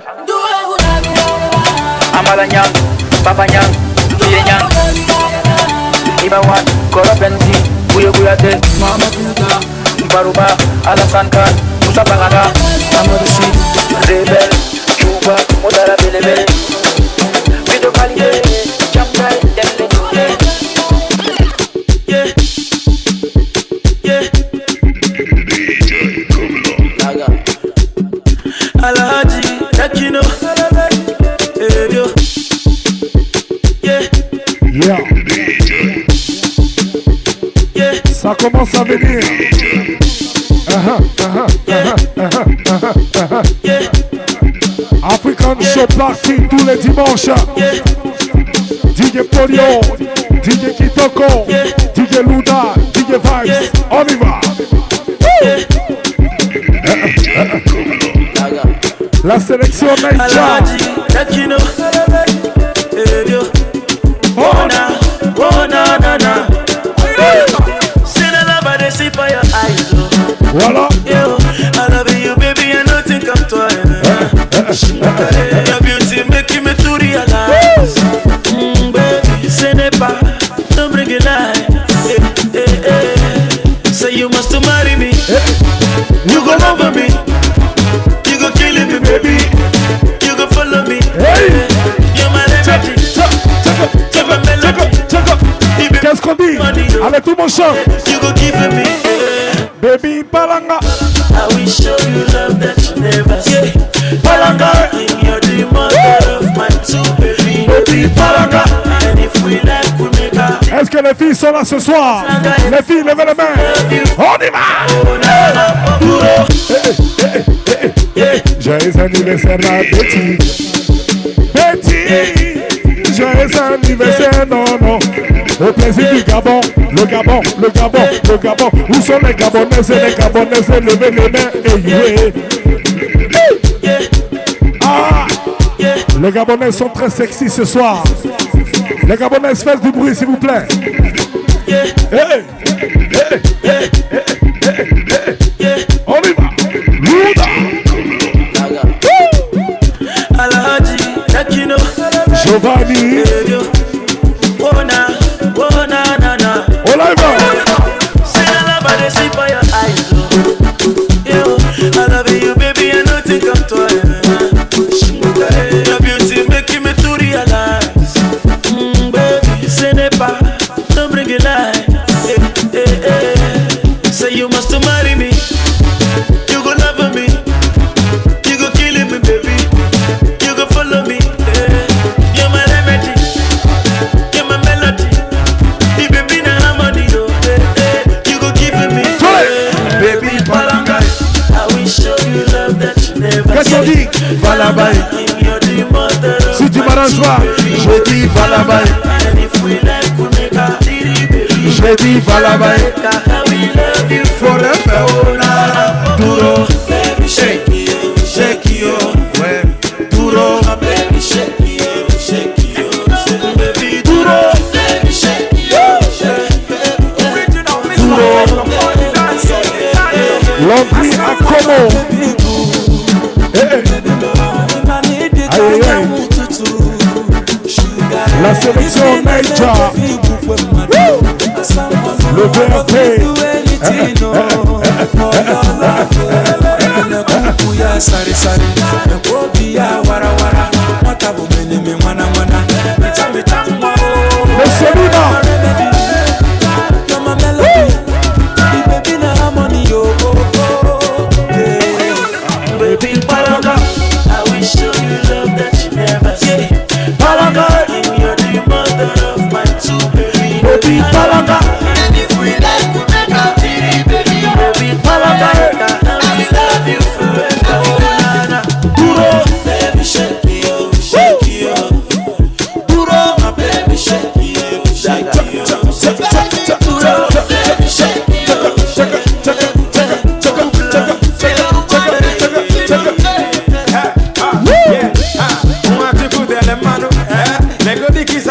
nyang amala nyang papa nyang tuye nyang ibawan koropensi buyebuyate baruba alasan kan musa bangada amorisi rebel cuba mudara belebele. ça commence à venir. African Show Party tous les dimanches. DJ Polio, DJ Kitoko, DJ Luda, DJ Vibes. On y va. La sélection Naija. your beauty making me to realize. Mm, baby, don't eh, eh, eh. Say you must marry me. You go over me. You go killing me, baby. You go follow me. Hey. You're my Qu'est-ce qu'on dit? Avec tout mon chant. You go me. Baby. les filles sont là ce soir. Les filles, levez les mains. On y va. Eh, eh, eh, Joyeux anniversaire, la petite. Petit. Joyeux anniversaire, non, non. Au plaisir du Gabon, le Gabon, le Gabon, le Gabon. Où sont les Gabonais et les Gabonaises Levez les mains. Ah. Les Gabonais sont très sexy ce soir. Les Gabonais, espèce du bruit, s'il vous plaît. Hey. Hey. On y va. Giovanni balabai. Si tu m'arranges je dis balabai. Je dis balabai Forever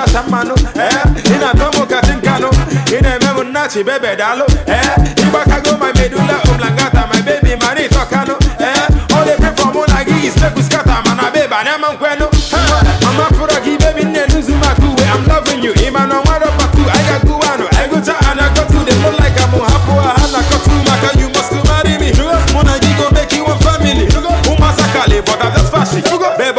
kabisa shamanu eh, inatomo katika no inememu nachi bebe dalo eh, ikwakago my medula umlangata my baby mani tokano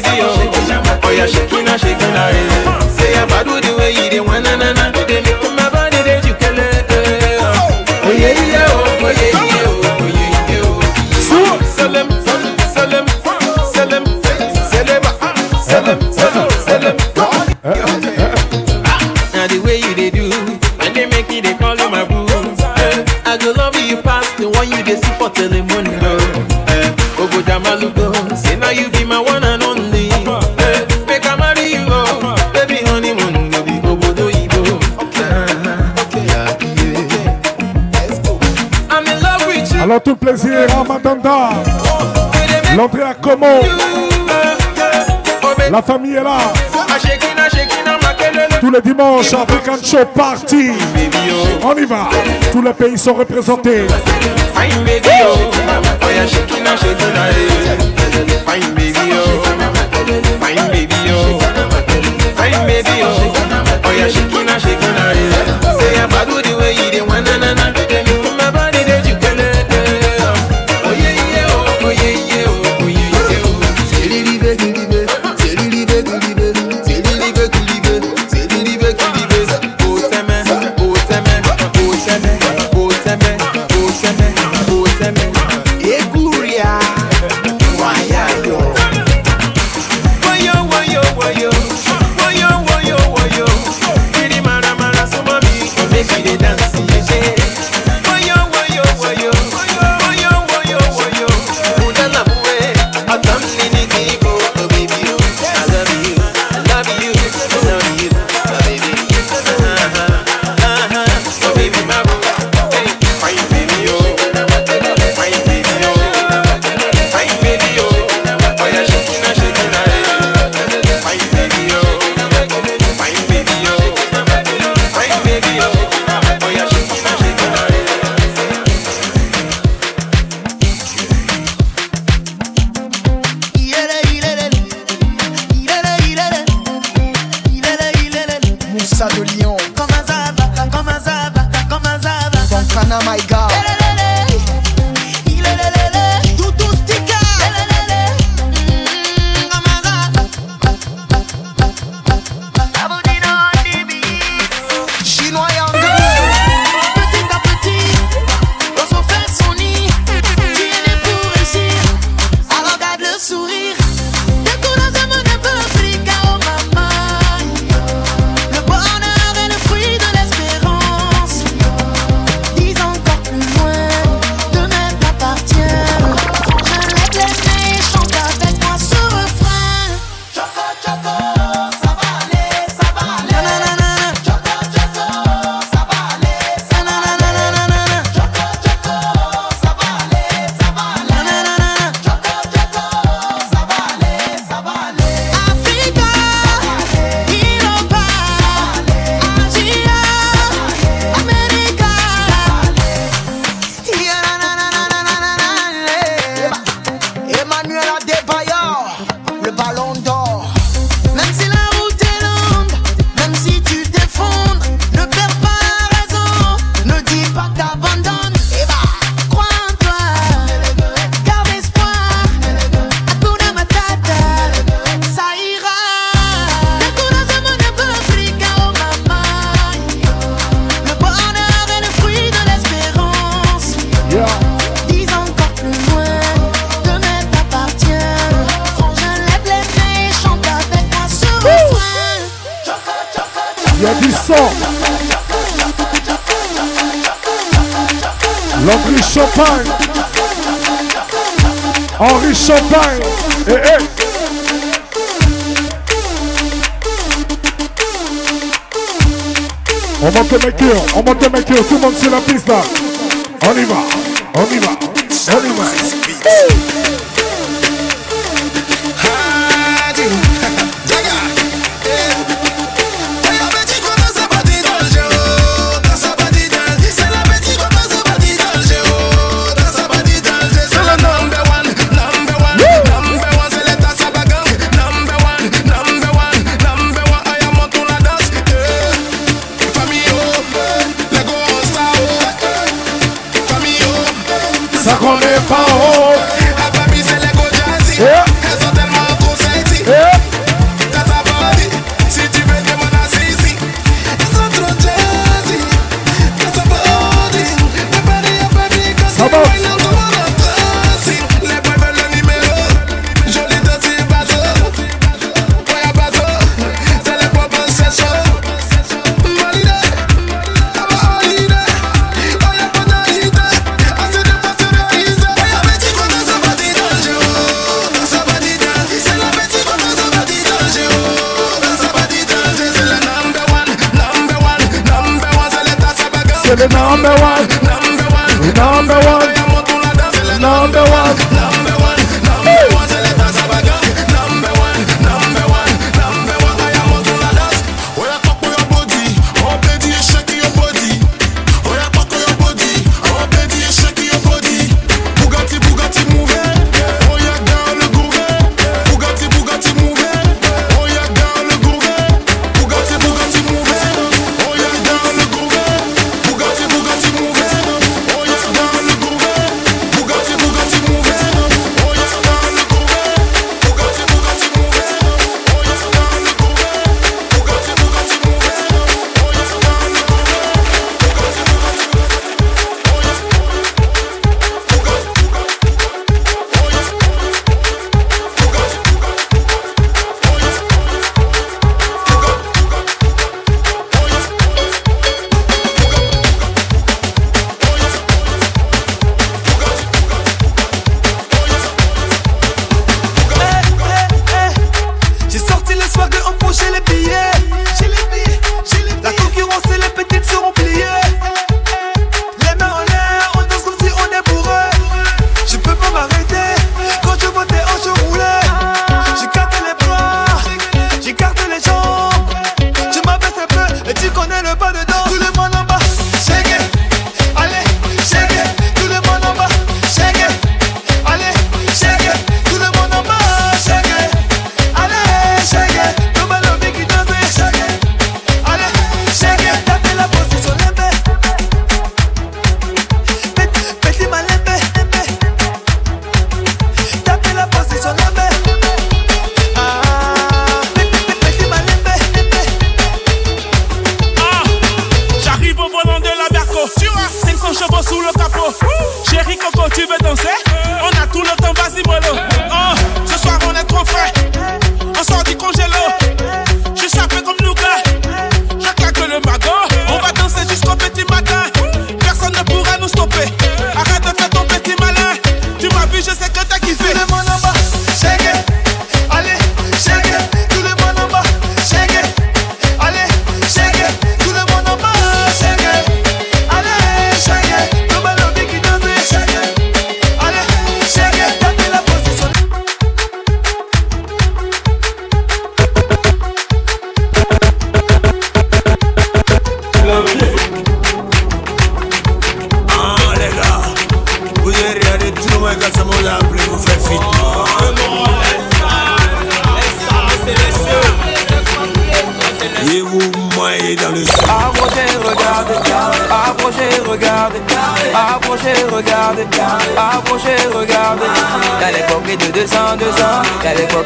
baby. Salomon. La famille est là. Tous les dimanches, African Show Party. On y va. Tous les pays sont représentés. Fine baby, oh. Fine baby, oh. Oh yeah, she can, she can, L'Henri Champagne. Henri Champagne. Eh, eh. On monte les mecs, on monte les mecs, tout le monde sur la piste là. On y va, on y va, on y va. the number one, number one, number one, number one.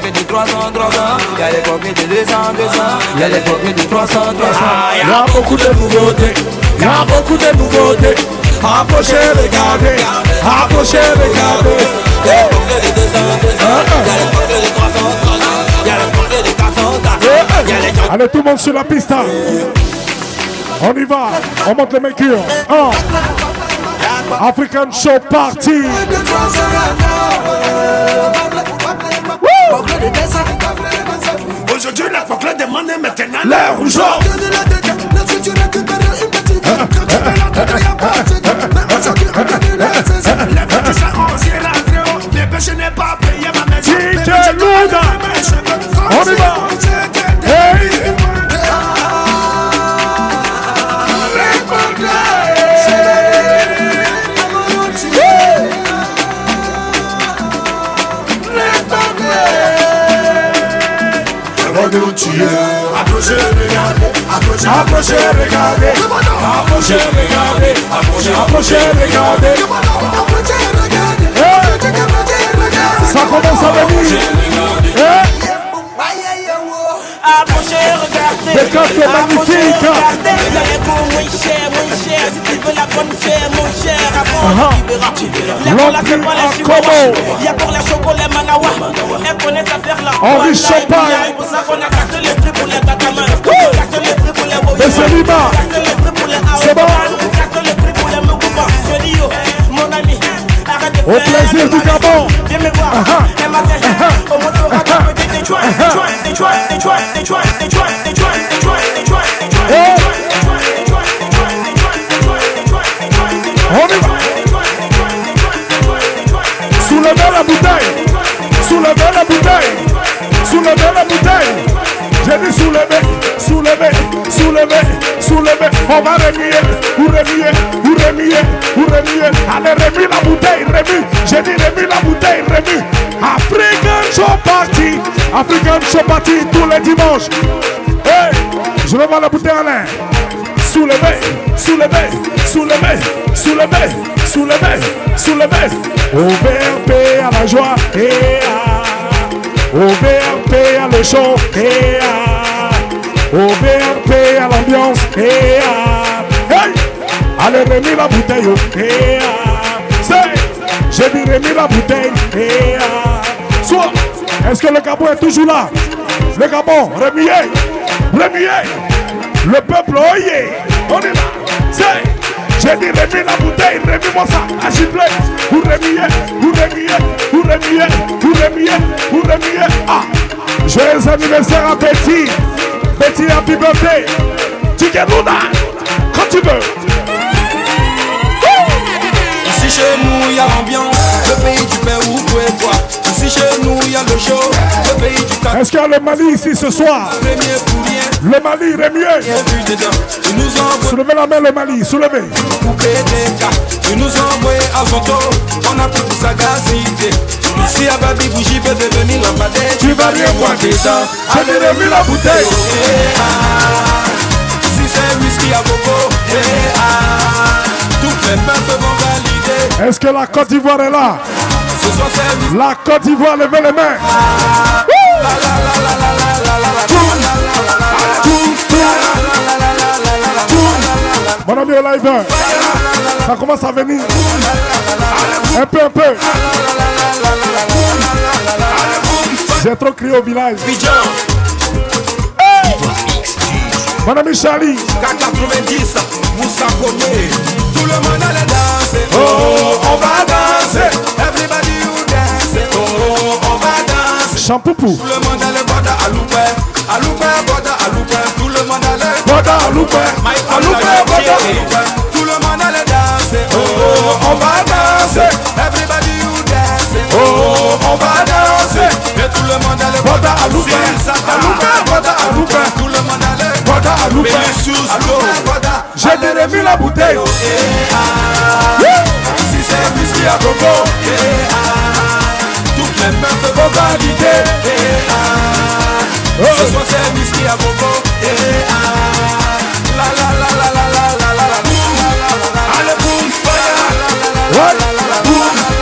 copies de 300, 300. Y'a les copies de 200, 200. Y'a les copies de 300, 300. Y'a beaucoup de nouveautés. Y'a beaucoup de nouveautés. Approchez, regardez. Approchez, regardez. Y'a les copies de 200, 200. Y'a les copies de 300, 300. Y'a les copies de 400, 400. Allez, tout le monde sur la piste. On y va, on monte les mercure. Oh. African Show Party. Aujourd'hui, la boucle des monnaies, maintenant l'air rouge. Approchez, approchez, regardez, approchez, regardez, approchez, approchez, regardez, Ça commence à venir. Eh, Approchez, regardez. Des cartes Approchez, magnifiques. regardez. Si tu veux la bonne chair, mon cher, avant, tu verras. La cola, c'est pas la chihuahua. Pour la chocolat Manawa. Elle connaît sa faire là. Henri Voilà, Champagne. C'est pour ça qu'on a cassé les prix pour les Et c'est C'est bon. Au plaisir du Gabon. Viens me voir. Soulever, soulever, soulever, soulever. On va remuer, ou remuer, ou remuer, ou remuer. Allez, remue la bouteille, remue. J'ai dit remue la bouteille, remue. African Show Party. African Show Party tous les dimanches. Hey, je vais la bouteille en l'air. Soulevez, soulevez, soulevez, soulevez, soulevez, soulevez. Au VRP à la joie, et à. Au VRP à le. Au VRP à l'ambiance! Allez, remis la bouteille, oh, et. C'est, j'ai dit remis la bouteille. Soit, est-ce que le Gabon est toujours là? Le Gabon, remuez, remuez. Le peuple, oyez, on est là. C'est, j'ai dit remis la bouteille, remis-moi ça, gifler. Vous remuez, vous remuez, vous remuez, vous remuez, vous remuez. Ah, joyeux anniversaire à Betty. Betty, happy birthday. Ticket Luna, quand tu veux. Ici chez nous, il y a l'ambiance, le pays du Pérou, et toi. Ici chez nous, il y a le show, le pays du Cap. Est-ce qu'il y a le Mali ici ce soir? Le Mali, envoient Soulevez la main, le Mali, soulevez. Ils nous à Zonto, on a sagacité. Ici à Babi Bougie peut devenir lampadaire. Tu vas rien voir dedans. J'ai dit remis la bouteille. Est-ce que la Côte d'Ivoire est là? La Côte d'Ivoire, levez les mains. Mon ami au live, ça commence à venir. Un peu, un peu. J'ai trop crié au village. Mon ami Charlie, 90, Moussa Kone. Tout le monde allait danser. Oh, on va danser. Everybody you dance. Oh, on va danser. Champoupou, Tout le monde allait boire à Loupé. À Loupé, boire à Loupé. Tout le monde allait. Boda Loupé, À Loupé, boire à Loupé. Tout le monde allait danser. Oh, on va danser. Everybody you dance. Oh, on va danser. Et tout le monde allait boire à Loupé. À Loupé, boire à Loupé. Tout le monde allait. Loupé. À Loupé, boire remis la bouteille. si c'est whisky à coco, eh, ah, toutes les meufs vont valider. eh, ah. Ce soir c'est whisky à coco, eh, ah. la la la la la la la la la boum, la la la la. Allez boum, fire, la la la la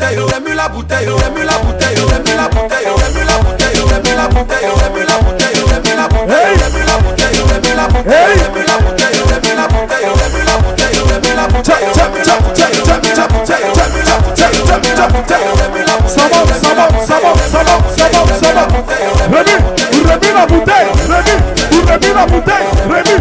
bouteille, remue la bouteille, remue la bouteille, remue la bouteille, remue la bouteille, remue la bouteille, remue la bouteille, remue la bouteille, Hey. remue la bouteille, remue la bouteille, Hey. remue la bouteille, remue la bouteille, remue la bouteille, remue la bouteille, remue la bouteille, remue la bouteille, remue la bouteille, remue la bouteille, remue la Ça monte, ça monte, ça monte, ça monte, ça monte, ça monte. Rémi, Rémi la bouteille, Rémi, Rémi la bouteille, Rémi,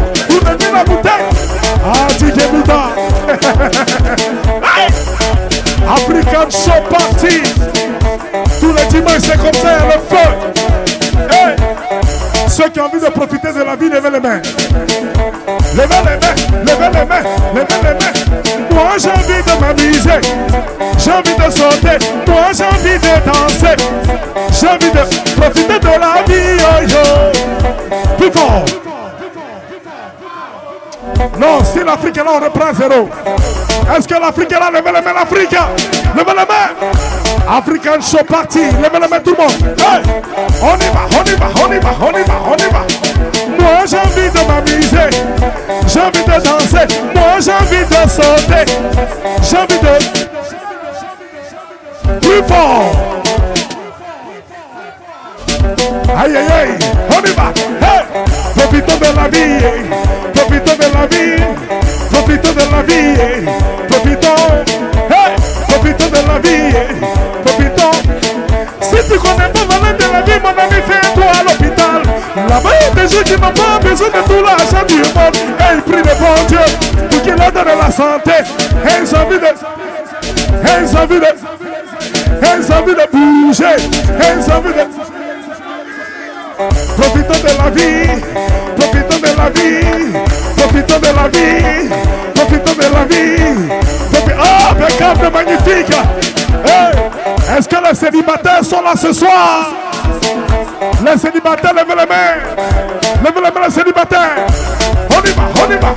reprend zéro. Est-ce que l'Afrique est là? Levez les mains, l'Afrique. Levez les mains. African Show Party, levez les mains tout le monde. On y va, on y va, on y va, on y va, on y va. Moi j'ai envie de m'amuser, j'ai envie de danser, moi j'ai envie de sauter, l'hôpital. Là-bas, il y a des gens qui n'ont pas besoin de tout l'argent du monde. Et ils prient le bon Dieu pour qu'il leur donne la santé. Et ils ont envie de. Et de. Et ils envie de bouger. Et de. Profitons de la vie, profitons de la vie, profitons de la vie, profitons de la vie. Oh, impeccable, magnifique. Hey, Est-ce que les célibataires sont là ce soir? Les célibataires, levez les mains. Levez les mains, les célibataires. On y va, on y va.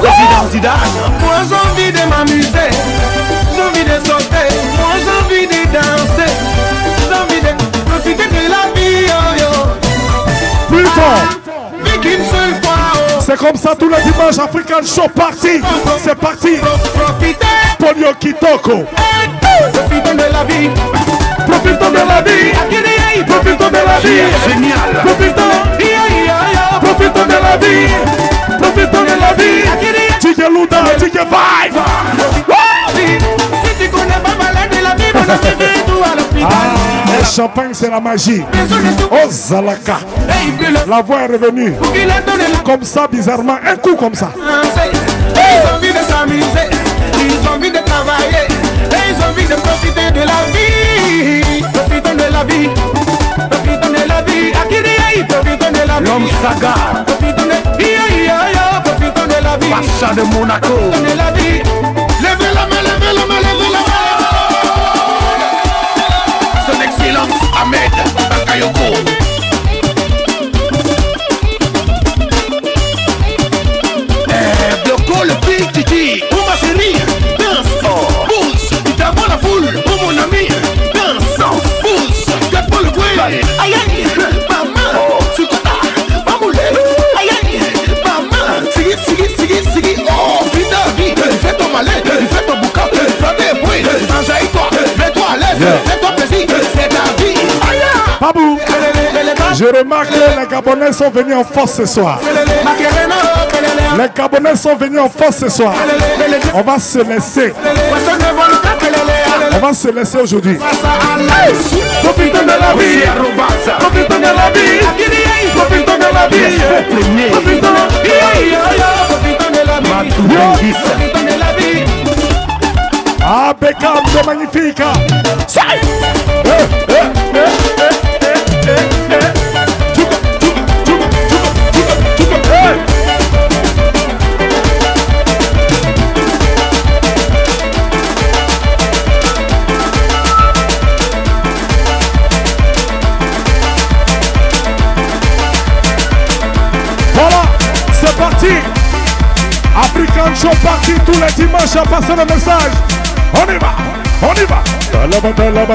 Président Zidane. Moi j'ai envie de m'amuser, j'ai envie de sauter, moi j'ai envie de danser, j'ai envie de profiter de la vie, oh yo. Plus fort. Vu qu'une seule fois, oh. C'est comme ça tous les dimanches, African Show Party. C'est parti. Profiter, Polio Kitoko. Profitons de la vie. Profitons de la vie. Profitons de la vie. Génial. Profitons. Profitons de la vie. Profitons de la vie. Tige Luda, Tige Vibe. Si tu connais pas malade de la vie, mon ami, viens-toi à l'hôpital. Ah, le champagne, c'est la magie. Tout. Oh, Zalaka. La voix est revenue. Comme ça, bizarrement. Un coup comme ça. français. Envie de la vie. De la vie, profitons de la vie. Akiri, profitons de la vie. L'homme saga. De la vie. Pacha de Monaco. De la vie. Levez la main, levez la main, levez la main. Son Excellence Ahmed Bakayoko. Sukota, sigui, sigui. Oh. Fais ton malin, fais ton boucan. Fais des bruits. Enjaille-toi, mets-toi à l'aise. Fais-toi plaisir, c'est ta vie. Aïe aïe. Babou, je remarque que les Gabonais sont venus en force ce soir. Les Gabonais sont venus en force ce soir. On va se laisser. Va se laisser aujourd'hui. passa à l'aise. Profitons de la vie. Profitons de la vie. Profitons de la vie. Profitons de Profitons de la vie. Ah, Beckham, c'est magnifique. Sai. Show parti tous les dimanches à passer le message. On y va, On y va. Talaba,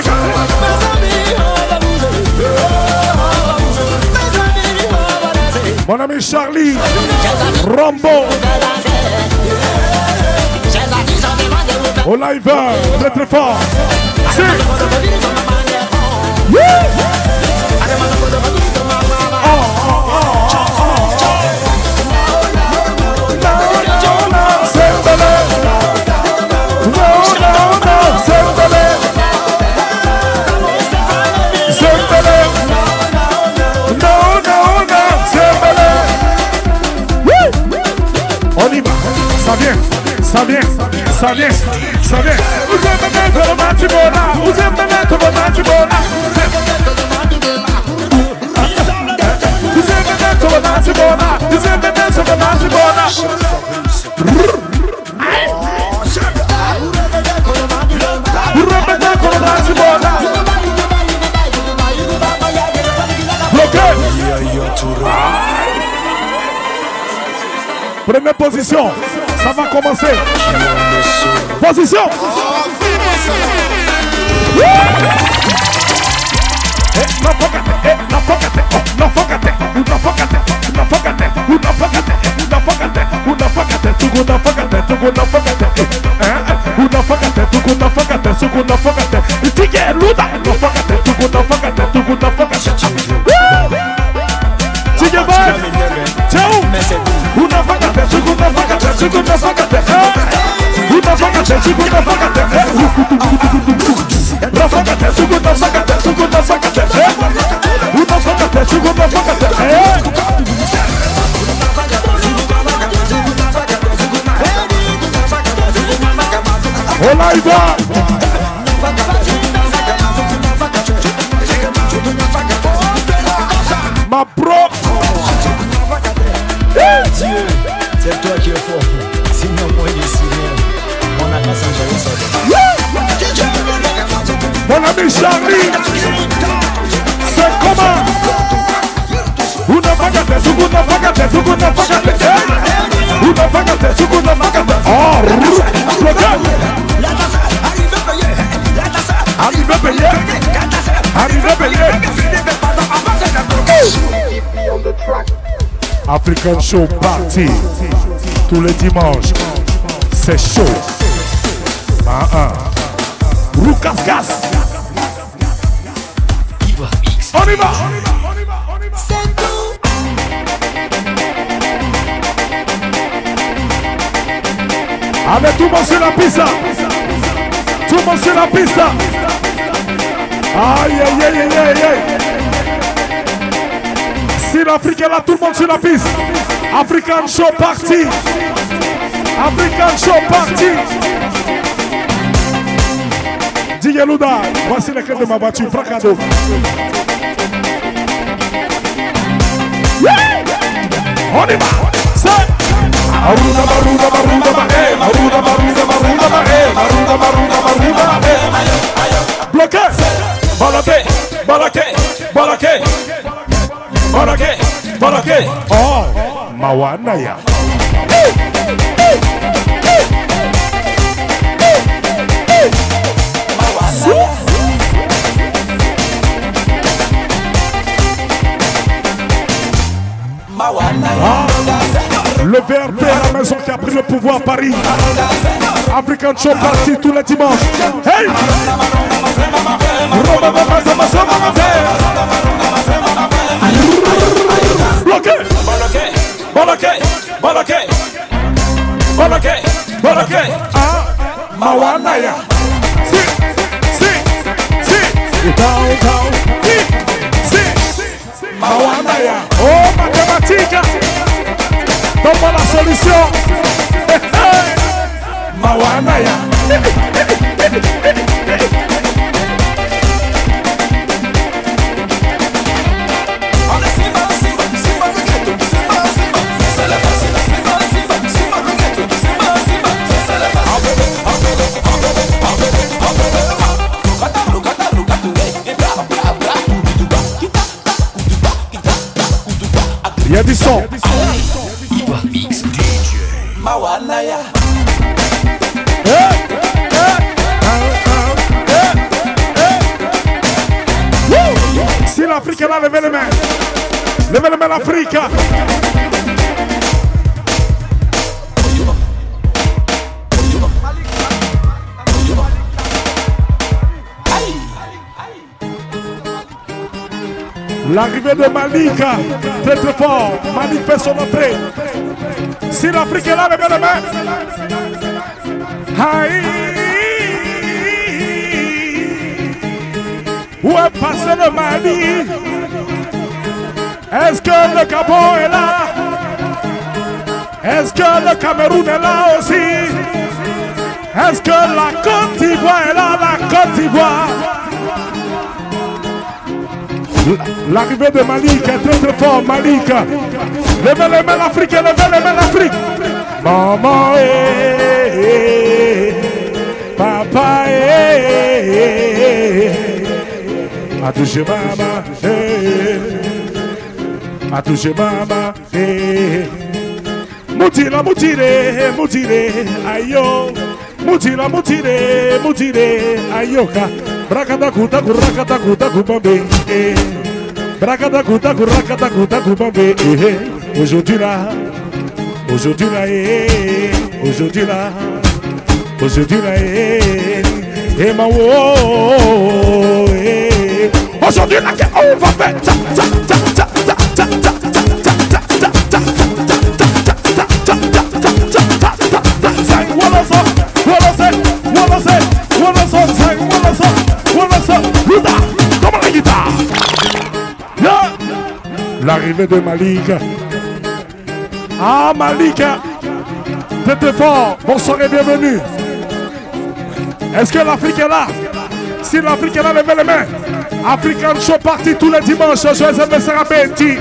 Gars. Mon ami Charlie, Rambo, au live, très très fort. Si. Ça vient, ça vient, ça vient. Vous aimez mettre le matibona, vous aimez mettre le matibona. Vous aimez mettre le matibona, vous aimez mettre le matibona. Vous remettez le matibona. Bloqué. Première position, Sava com você. Posição. Não foca, não foca, não foca, não foca, não foca, não foca, não foca, não foca, tudo não foca, tudo não foca, não foca, tudo não foca, tudo não foca, e tique luda, não foca, tudo não foca, tudo não foca. segunda faca até Segunda faca até, segunda faca até Segunda faca até, segunda faca até, segunda faca até Segunda faca até, segunda faca até Ô Laiva! C'est toi qui es fort. Sinon, moi, il est Syrien. On n'a pas changé ça. Mon ami Charlie, c'est comment Una fagate, suguna fagate, suguna fagate, eh Una fagate, suguna fagate Oh, bloqué Arrivé payé Arrivé payé African Show Party Tous les dimanches. C'est chaud. Ah ah. Roucas-gas On y va. Allez, tout le monde sur la pista Tout le monde sur la pista Aïe, aïe, aïe, aïe, aïe, l'Afrique est là, tout le monde sur la piste. African Show Party. African Show Party. DJ Luda, voici les clés de ma voiture, cadeau. On y va. Aruda, baruda, baruda, ba, eh, baruda, baruda, baruda, ba, eh, baruda, baruda, baruda, ba, eh. Bloqué. Bloqué Bloqué Bloqué Oh Mawanaya Ah, Le VRP à la maison qui a pris le pouvoir à Paris. African Show Party tous les dimanches. Hey! Boloké, boloké, boloké. ah, Mawanaya. Si, si, si, ikaw, ikaw, si, si, Mawana ya Oh, matemática, toma la solución. Hey, mawana Mawanaya. This song. sọ. Iba mix DJ. Má wàá láyà. Sì l'Africa là, l'avvenimento. L'avvenimento Africa. L'arrivée de Malika, très très fort. Malik fait son entrée. Si l'Afrique est là, levez les mains. Aïe. Où est passé le Mali? Est-ce que le Gabon est là? Est-ce que le Cameroun est là aussi? Est-ce que la Côte d'Ivoire est là? La Côte d'Ivoire L'arrivée de Malik est très très fort, Malik. Levez les mains l'Afrique, levez les mains l'Afrique. Maman, eh, eh, papa, eh, eh, eh. a touché maman, eh, a touché maman, eh. Mutila, mutile, mutile, ayo. Mutila, mutile, mutile, ayoka. Braca da cu, tacu, raca, tacu, tacu, bambê Braca da cu, tacu, raca, tacu, tacu, Hoje eu tira, hoje eu dirá, hoje eu tira, eh, Hoje eu tira e mau Hoje eu tira eh, eh, que é uva, vé, tsa, tsa, tsa, tsa, tsa L'arrivée de Malik. Ah, Malik. T'étais fort. Bonsoir et bienvenue. Est-ce que l'Afrique est là? Si l'Afrique est là, levez les mains. African Show parti tous les dimanches. Joyeux anniversaire à Betty.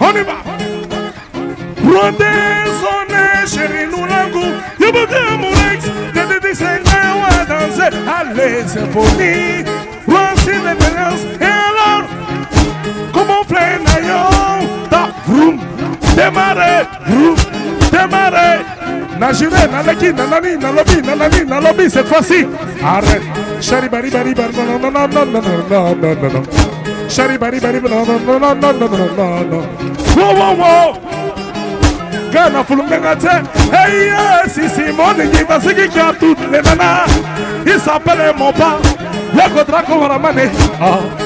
On y va. Prenez son chérie, nous l'angou. Y'a beaucoup de mon ex. T'es des dessins, on danser. Allez, symphonie. Voici les naillon? Ta vroom. Démarrer, vroom. Démarrer. Nagiré, naleki, nanani, nalobi, nanani, nalobi, cette fois-ci. Arrête. Chérie, bari, bari, bari, non, non, non, non, non, non, non, non, non. Chérie, bari, bari, non, non, non, non, non, non, non, non. Wow, wow, wow. Ghana fulunga te Hey yes, ici mon équipe va qui a toutes les nanas Il s'appelle mon pas Yako Draco Waramane Ah,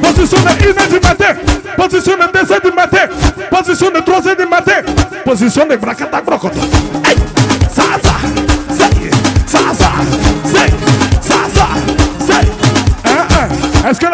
position de 1h du matin, de 2h du matin, position de 3h du matin, position de braqueta blocoto. Hey, ça ça, c'est, ça ça, c'est, ça ça, c'est. Hein, hein. Est-ce que?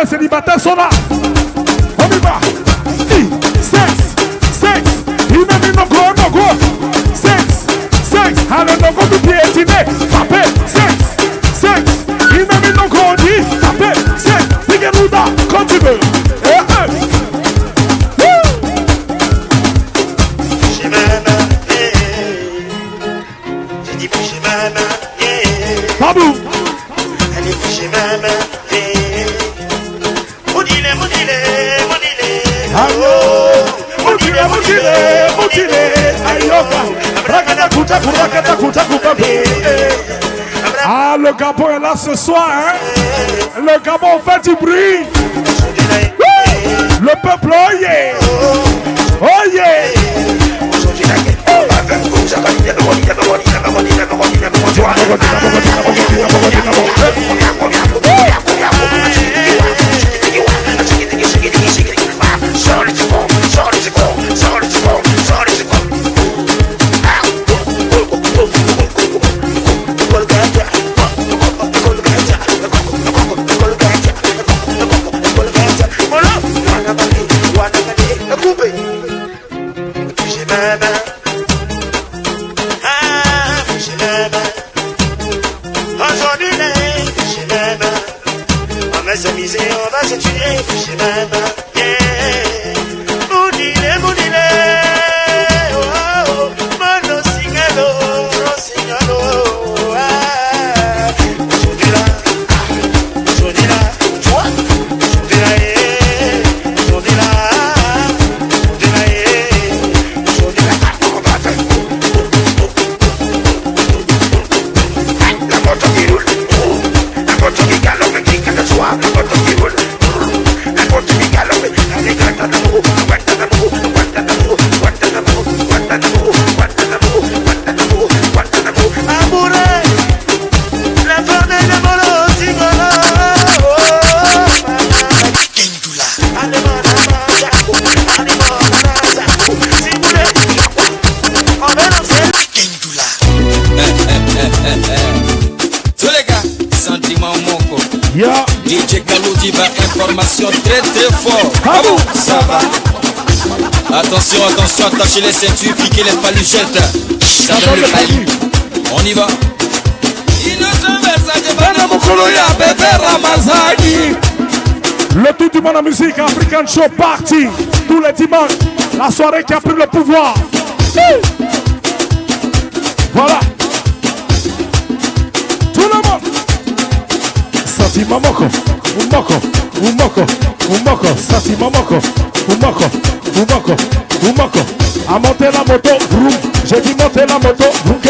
Soir, hein? Le Gabon fait du bruit. Bon ça va. Attention, attention, attachez les ceintures, piquez les paluchettes. Ça donne le palu. On y va. Le tout du monde en musique, African Show Party. Tous les dimanches, la soirée qui a pris le pouvoir. Voilà. Tout le monde. Sati Mamoko, Umoko, Umoko, Umoko, Sati Mamoko, Umoko, Umoko, Umoko. A monter la moto, vroom. J'ai dit monter la moto, vroom.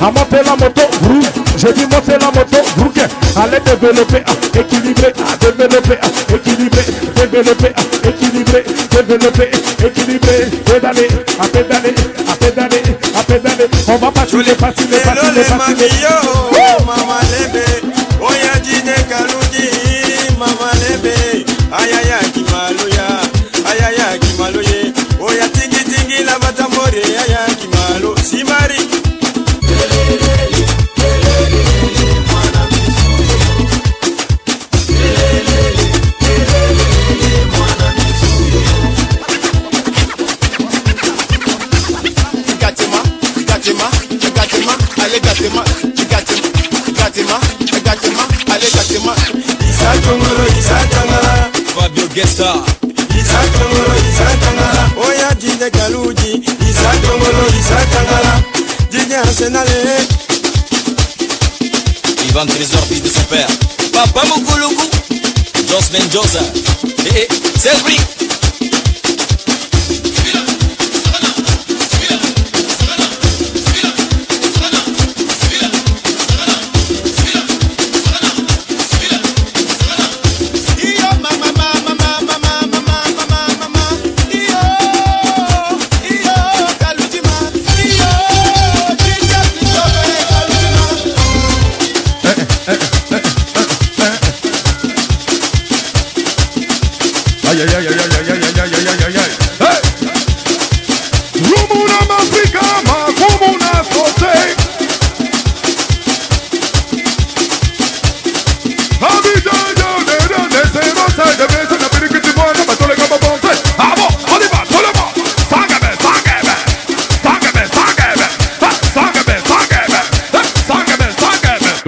A monter la moto, vroom. J'ai dit monter la moto, vroom. Allez développer, ah, équilibrer, ah, développer, équilibrer, développer, équilibrer, développer, équilibrer, pédaler, à pédaler, à pédaler, à pédaler. On va patiner, patiner, patiner, patiner. Wouh! mama lebe oya mama lebe ayaya kimaluya ayaya kimaluye oya tingitingi na batambore yaya kimalo. Simari. Gatema, Gatema, Gatema, allez Gatema gesta izatongolo izatangala oya dije kaluji izatongolo izatangala dije arsenale Ivan Trésor, fils de son père. Papa Mokoloku Josman Joseph Et eh, Selbrick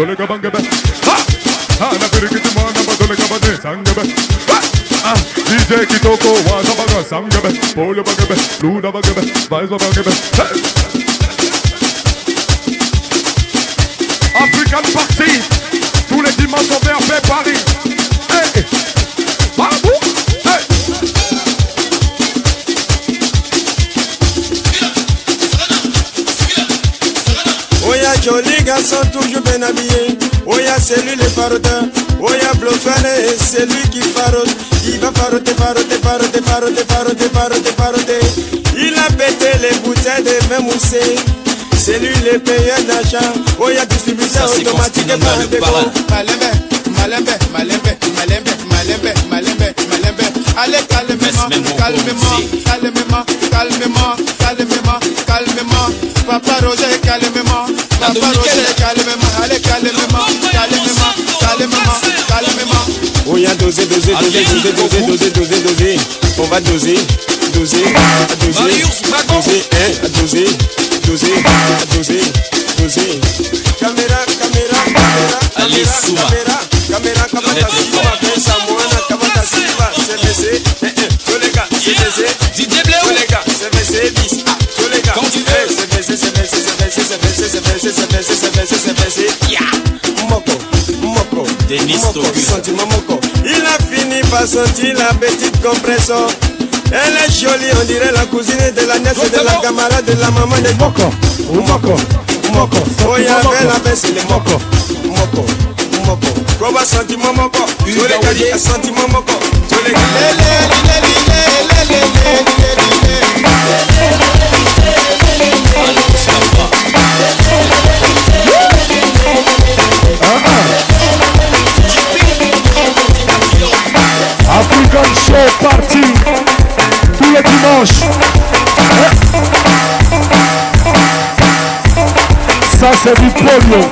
Dolaga Ha! De African Party Tous les dimanches au Paris. Garçon toujours bien habillé. Oh ya c'est lui le faroteur. Oh ya Blofane, c'est lui qui farote. Il va faroter, faroter, faroter, faroter, faroter, faroter, faroter. Il a pété les bouteilles de même moussé. C'est lui le payeur d'argent. Oh ya distributeur automatique par le parrain. Malembe, malembe, malembe, malembe, malembe, malembe, malembe. Allez, calmement, calmement, calmement, calmement, calmement, calmement. Papa Roger, calmement. Oh ya doser, doser, doser, doser, doser, doser, doser, doser. On va doser, doser, doser, doser, hein, doser, doser, doser, doser. Caméra, caméra, caméra, Allez, caméra, Souma. caméra, caméra, kamata Arrête baissé, c'est baissé, c'est baissé, c'est baissé, ya, moko, moko, Denis moko, sentiment moko. Il a fini par sentir la petite compression. Elle est jolie, on dirait la cousine de la nièce de la camarade de la maman de Moko, moko, moko, Oh, il y avait la moko. baisse, les moko, moko, moko. Koba sentiment moko, tous les gars sentiment moko, tous les gars. Afrykańskie partii Tu jaki mąż Sasem i polią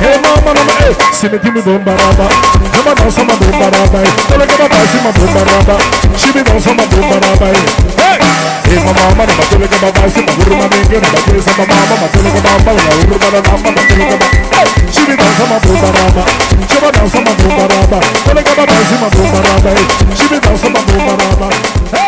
Hey mama, mama, See me give me boom baraba Come on bounce on my boom baraba Tell her come on bounce in my boom baraba She be bounce on my boom baraba Hey! Hey my mama, na matele ka baba Si ma guru ma mingi, na matele sa mama. Matele ka baba, na uru ba na nama Matele ka baba Hey! She be bounce on my boom baraba She be bounce on my boom baraba Tell her come on bounce in baraba She be bounce on my boom baraba Hey!